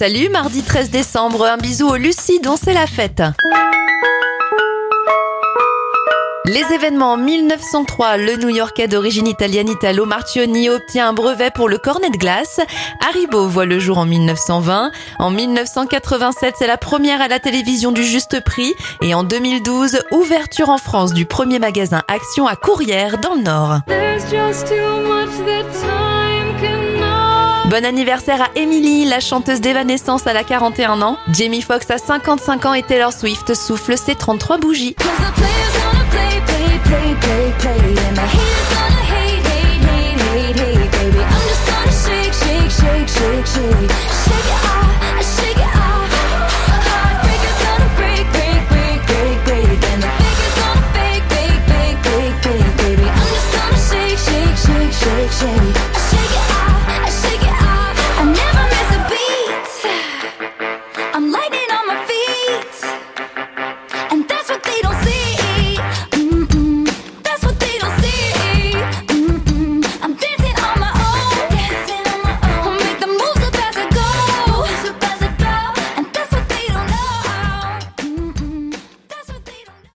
Salut, mardi 13 décembre, un bisou aux Lucie dont c'est la fête. Les événements en 1903, le New-Yorkais d'origine italienne Italo Marchioni obtient un brevet pour le cornet de glace. Haribo voit le jour en 1920. En 1987, c'est la première à la télévision du juste prix. Et en 2012, ouverture en France du premier magasin Action à Courrières dans le Nord. Bon anniversaire à Emily, la chanteuse d'Evanescence à la 41 ans. Jamie Foxx a 55 ans et Taylor Swift souffle ses 33 bougies.